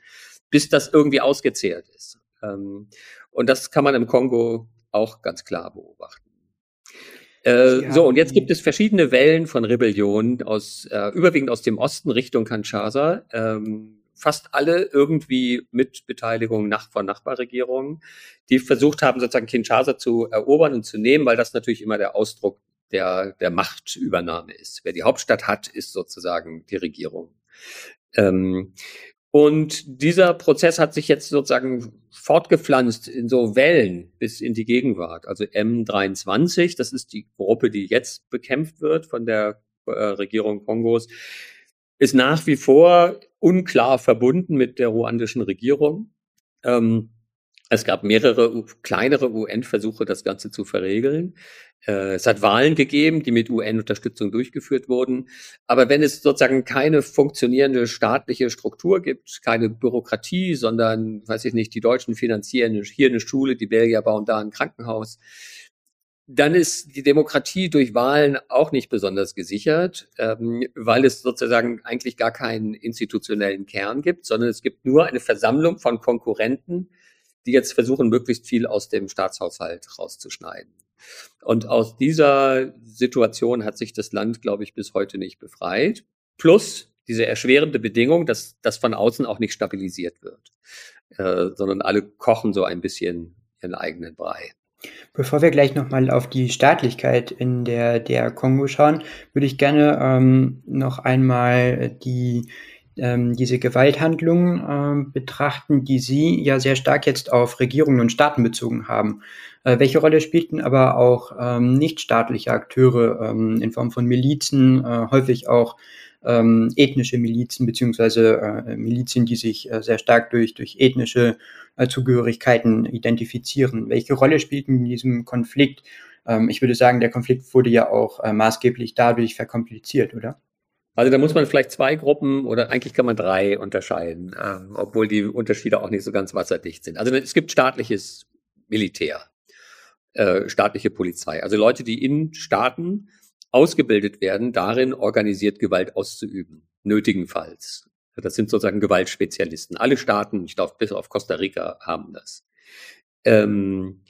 bis das irgendwie ausgezehrt ist. Ähm, und das kann man im Kongo auch ganz klar beobachten. Äh, so, und jetzt gibt es verschiedene Wellen von Rebellionen aus, äh, überwiegend aus dem Osten Richtung Kinshasa. Ähm, fast alle irgendwie mit Beteiligung nach, von Nachbarregierungen, die versucht haben, sozusagen Kinshasa zu erobern und zu nehmen, weil das natürlich immer der Ausdruck der, der Machtübernahme ist. Wer die Hauptstadt hat, ist sozusagen die Regierung. Ähm, und dieser Prozess hat sich jetzt sozusagen fortgepflanzt in so Wellen bis in die Gegenwart. Also M23, das ist die Gruppe, die jetzt bekämpft wird von der äh, Regierung Kongos, ist nach wie vor unklar verbunden mit der ruandischen Regierung. Ähm, es gab mehrere kleinere UN-Versuche, das Ganze zu verregeln. Äh, es hat Wahlen gegeben, die mit UN-Unterstützung durchgeführt wurden. Aber wenn es sozusagen keine funktionierende staatliche Struktur gibt, keine Bürokratie, sondern, weiß ich nicht, die Deutschen finanzieren hier eine Schule, die Belgier bauen da ein Krankenhaus, dann ist die Demokratie durch Wahlen auch nicht besonders gesichert, ähm, weil es sozusagen eigentlich gar keinen institutionellen Kern gibt, sondern es gibt nur eine Versammlung von Konkurrenten, die jetzt versuchen, möglichst viel aus dem Staatshaushalt rauszuschneiden. Und aus dieser Situation hat sich das Land, glaube ich, bis heute nicht befreit. Plus diese erschwerende Bedingung, dass das von außen auch nicht stabilisiert wird, äh, sondern alle kochen so ein bisschen ihren eigenen Brei. Bevor wir gleich nochmal auf die Staatlichkeit in der, der Kongo schauen, würde ich gerne ähm, noch einmal die ähm, diese Gewalthandlungen ähm, betrachten, die Sie ja sehr stark jetzt auf Regierungen und Staaten bezogen haben. Äh, welche Rolle spielten aber auch ähm, nichtstaatliche Akteure ähm, in Form von Milizen, äh, häufig auch ähm, ethnische Milizen beziehungsweise äh, Milizen, die sich äh, sehr stark durch, durch ethnische äh, Zugehörigkeiten identifizieren. Welche Rolle spielten in diesem Konflikt? Ähm, ich würde sagen, der Konflikt wurde ja auch äh, maßgeblich dadurch verkompliziert, oder? Also da muss man vielleicht zwei Gruppen oder eigentlich kann man drei unterscheiden, ähm, obwohl die Unterschiede auch nicht so ganz wasserdicht sind. Also es gibt staatliches Militär, äh, staatliche Polizei, also Leute, die in Staaten ausgebildet werden, darin organisiert Gewalt auszuüben, nötigenfalls. Das sind sozusagen Gewaltspezialisten. Alle Staaten, ich glaube bis auf Costa Rica, haben das. Ähm,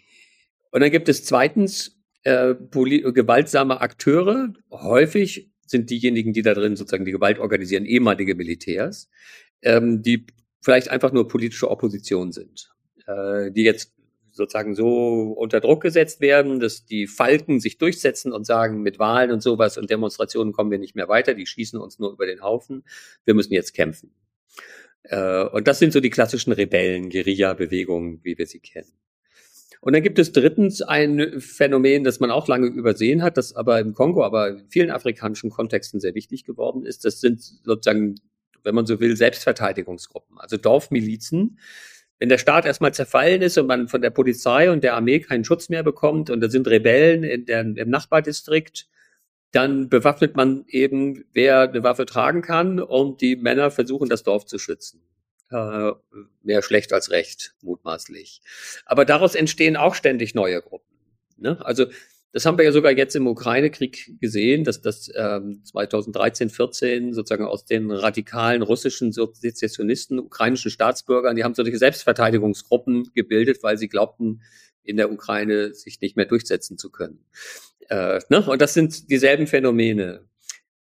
und dann gibt es zweitens äh, gewaltsame Akteure, häufig sind diejenigen, die da drin sozusagen die Gewalt organisieren, ehemalige Militärs, ähm, die vielleicht einfach nur politische Opposition sind, äh, die jetzt sozusagen so unter Druck gesetzt werden, dass die Falken sich durchsetzen und sagen, mit Wahlen und sowas und Demonstrationen kommen wir nicht mehr weiter, die schießen uns nur über den Haufen, wir müssen jetzt kämpfen. Äh, und das sind so die klassischen Rebellen, Guerilla-Bewegungen, wie wir sie kennen. Und dann gibt es drittens ein Phänomen, das man auch lange übersehen hat, das aber im Kongo, aber in vielen afrikanischen Kontexten sehr wichtig geworden ist. Das sind sozusagen, wenn man so will, Selbstverteidigungsgruppen, also Dorfmilizen. Wenn der Staat erstmal zerfallen ist und man von der Polizei und der Armee keinen Schutz mehr bekommt und da sind Rebellen in der, im Nachbardistrikt, dann bewaffnet man eben, wer eine Waffe tragen kann und die Männer versuchen, das Dorf zu schützen äh, mehr schlecht als recht, mutmaßlich. Aber daraus entstehen auch ständig neue Gruppen. Ne? Also das haben wir ja sogar jetzt im Ukraine-Krieg gesehen, dass das ähm, 2013, 14 sozusagen aus den radikalen russischen Sezessionisten, ukrainischen Staatsbürgern, die haben solche Selbstverteidigungsgruppen gebildet, weil sie glaubten, in der Ukraine sich nicht mehr durchsetzen zu können. Äh, ne? Und das sind dieselben Phänomene.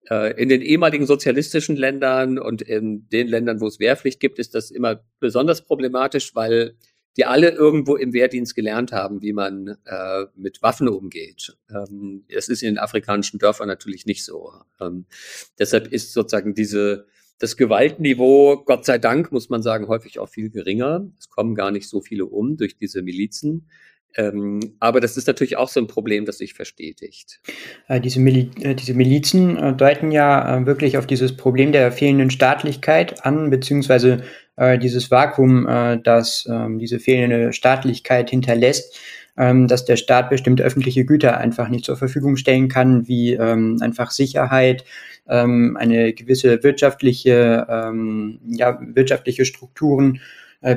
Äh, in den ehemaligen sozialistischen Ländern und in den Ländern, wo es Wehrpflicht gibt, ist das immer besonders problematisch, weil die alle irgendwo im Wehrdienst gelernt haben, wie man äh, mit Waffen umgeht. Ähm, das ist in den afrikanischen Dörfern natürlich nicht so. Ähm, deshalb ist sozusagen diese das Gewaltniveau, Gott sei Dank, muss man sagen, häufig auch viel geringer. Es kommen gar nicht so viele um durch diese Milizen. Ähm, aber das ist natürlich auch so ein Problem, das sich verstetigt. Äh, diese, Mili äh, diese, Milizen äh, deuten ja äh, wirklich auf dieses Problem der fehlenden Staatlichkeit an, beziehungsweise äh, dieses Vakuum, äh, das ähm, diese fehlende Staatlichkeit hinterlässt, ähm, dass der Staat bestimmte öffentliche Güter einfach nicht zur Verfügung stellen kann, wie ähm, einfach Sicherheit, eine gewisse wirtschaftliche, ja, wirtschaftliche Strukturen,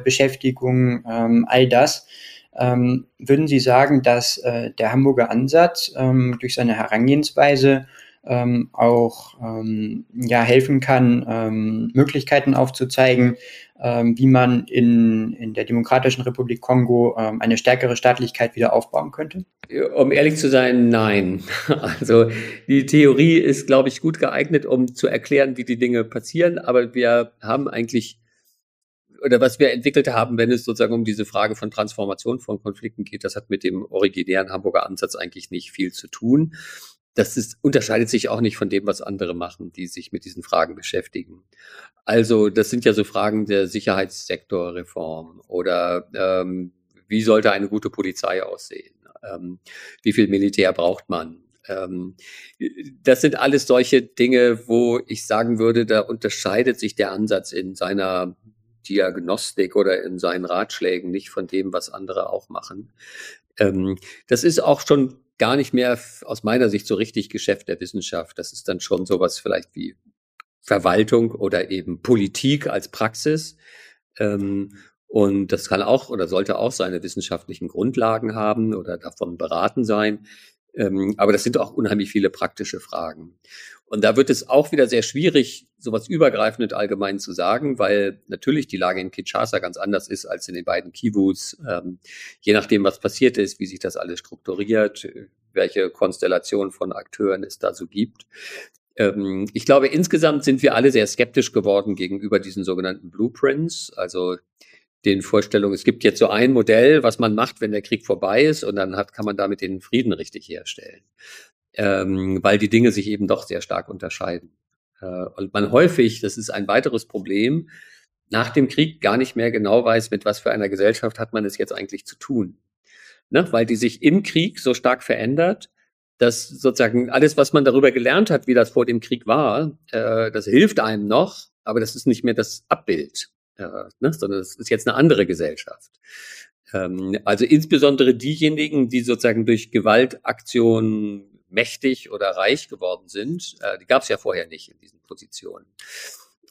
Beschäftigung, all das. Ähm, würden Sie sagen, dass äh, der Hamburger Ansatz ähm, durch seine Herangehensweise ähm, auch ähm, ja, helfen kann, ähm, Möglichkeiten aufzuzeigen, ähm, wie man in, in der Demokratischen Republik Kongo eine stärkere Staatlichkeit wieder aufbauen könnte? Um ehrlich zu sein, nein. <laughs> Also die Theorie ist, glaube ich, gut geeignet, um zu erklären, wie die Dinge passieren, aber wir haben eigentlich oder was wir entwickelt haben, wenn es sozusagen um diese Frage von Transformation von Konflikten geht, das hat mit dem originären Hamburger Ansatz eigentlich nicht viel zu tun. Das ist, unterscheidet sich auch nicht von dem, was andere machen, die sich mit diesen Fragen beschäftigen. Also das sind ja so Fragen der Sicherheitssektorreform oder ähm, wie sollte eine gute Polizei aussehen? Ähm, wie viel Militär braucht man? Ähm, das sind alles solche Dinge, wo ich sagen würde, da unterscheidet sich der Ansatz in seiner Diagnostik oder in seinen Ratschlägen, nicht von dem, was andere auch machen. Ähm, das ist auch schon gar nicht mehr aus meiner Sicht so richtig Geschäft der Wissenschaft. Das ist dann schon sowas vielleicht wie Verwaltung oder eben Politik als Praxis. Ähm, und das kann auch oder sollte auch seine wissenschaftlichen Grundlagen haben oder davon beraten sein. Ähm, aber das sind auch unheimlich viele praktische Fragen. Und da wird es auch wieder sehr schwierig, sowas übergreifend allgemein zu sagen, weil natürlich die Lage in Kinshasa ganz anders ist als in den beiden Kivus. Ähm, je nachdem, was passiert ist, wie sich das alles strukturiert, welche Konstellation von Akteuren es da so gibt. Ähm, ich glaube, insgesamt sind wir alle sehr skeptisch geworden gegenüber diesen sogenannten Blueprints, also den Vorstellungen, es gibt jetzt so ein Modell, was man macht, wenn der Krieg vorbei ist, und dann hat, kann man damit den Frieden richtig herstellen ähm, weil die Dinge sich eben doch sehr stark unterscheiden. Äh, und man häufig, das ist ein weiteres Problem, nach dem Krieg gar nicht mehr genau weiß, mit was für einer Gesellschaft hat man es jetzt eigentlich zu tun. Ne? Weil die sich im Krieg so stark verändert, dass sozusagen alles, was man darüber gelernt hat, wie das vor dem Krieg war, äh, das hilft einem noch, aber das ist nicht mehr das Abbild, äh, ne? sondern es ist jetzt eine andere Gesellschaft. Ähm, also insbesondere diejenigen, die sozusagen durch Gewaltaktionen mächtig oder reich geworden sind. Äh, die gab es ja vorher nicht in diesen Positionen.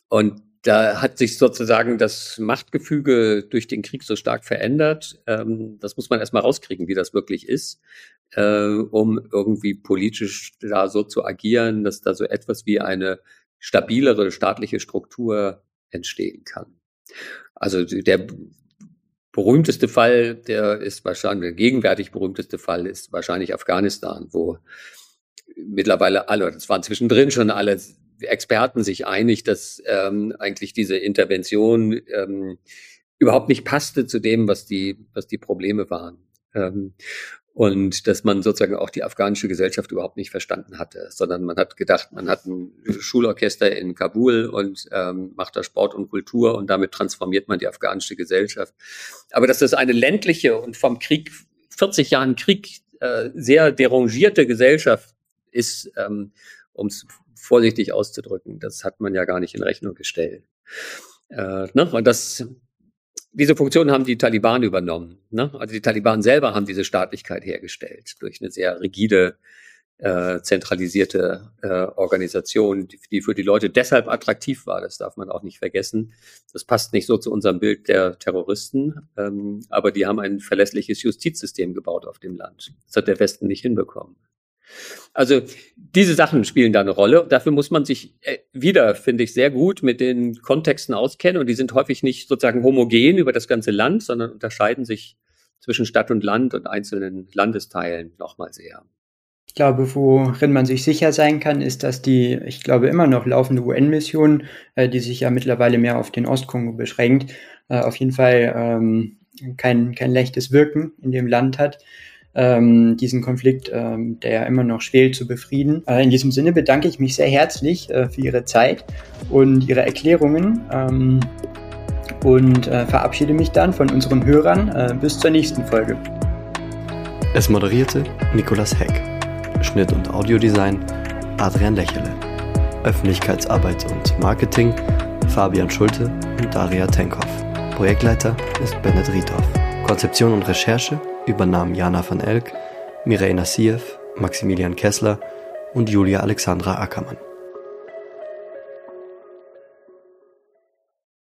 Und da hat sich sozusagen das Machtgefüge durch den Krieg so stark verändert. Ähm, das muss man erstmal rauskriegen, wie das wirklich ist, äh, um irgendwie politisch da so zu agieren, dass da so etwas wie eine stabilere staatliche Struktur entstehen kann. Also der berühmteste Fall, der ist wahrscheinlich, der gegenwärtig berühmteste Fall ist wahrscheinlich Afghanistan, wo mittlerweile alle, das waren zwischendrin schon alle Experten sich einig, dass ähm, eigentlich diese Intervention ähm, überhaupt nicht passte zu dem, was die, was die Probleme waren. Ähm, und dass man sozusagen auch die afghanische Gesellschaft überhaupt nicht verstanden hatte, sondern man hat gedacht, man hat ein Schulorchester in Kabul und ähm, macht da Sport und Kultur und damit transformiert man die afghanische Gesellschaft. Aber dass das eine ländliche und vom Krieg, 40 Jahren Krieg, äh, sehr derangierte Gesellschaft ist, ähm, um es vorsichtig auszudrücken, das hat man ja gar nicht in Rechnung gestellt. Äh, ne? Und das diese Funktion haben die Taliban übernommen. Ne? Also die Taliban selber haben diese Staatlichkeit hergestellt durch eine sehr rigide, äh, zentralisierte äh, Organisation, die, die für die Leute deshalb attraktiv war. Das darf man auch nicht vergessen. Das passt nicht so zu unserem Bild der Terroristen, ähm, aber die haben ein verlässliches Justizsystem gebaut auf dem Land. Das hat der Westen nicht hinbekommen. Also diese Sachen spielen da eine Rolle. Dafür muss man sich äh, wieder, finde ich, sehr gut mit den Kontexten auskennen. Und die sind häufig nicht sozusagen homogen über das ganze Land, sondern unterscheiden sich zwischen Stadt und Land und einzelnen Landesteilen nochmal sehr. Ich glaube, worin man sich sicher sein kann, ist, dass die, ich glaube, immer noch laufende UN-Mission, äh, die sich ja mittlerweile mehr auf den Ostkongo beschränkt, äh, auf jeden Fall ähm, kein, kein leichtes Wirken in dem Land hat ähm, diesen Konflikt, ähm, der ja immer noch schwelt, zu befrieden. Äh, in diesem Sinne bedanke ich mich sehr herzlich äh, für Ihre Zeit und Ihre Erklärungen ähm, und äh, verabschiede mich dann von unseren Hörern äh, bis zur nächsten Folge. Es moderierte Nikolas Heck. Schnitt und Audiodesign Adrian Lächele. Öffentlichkeitsarbeit und Marketing Fabian Schulte und Daria Tenkhoff. Projektleiter ist Bennett Riedhoff. Konzeption und Recherche übernahmen Jana van Elk, Mireille Nassiev, Maximilian Kessler und Julia Alexandra Ackermann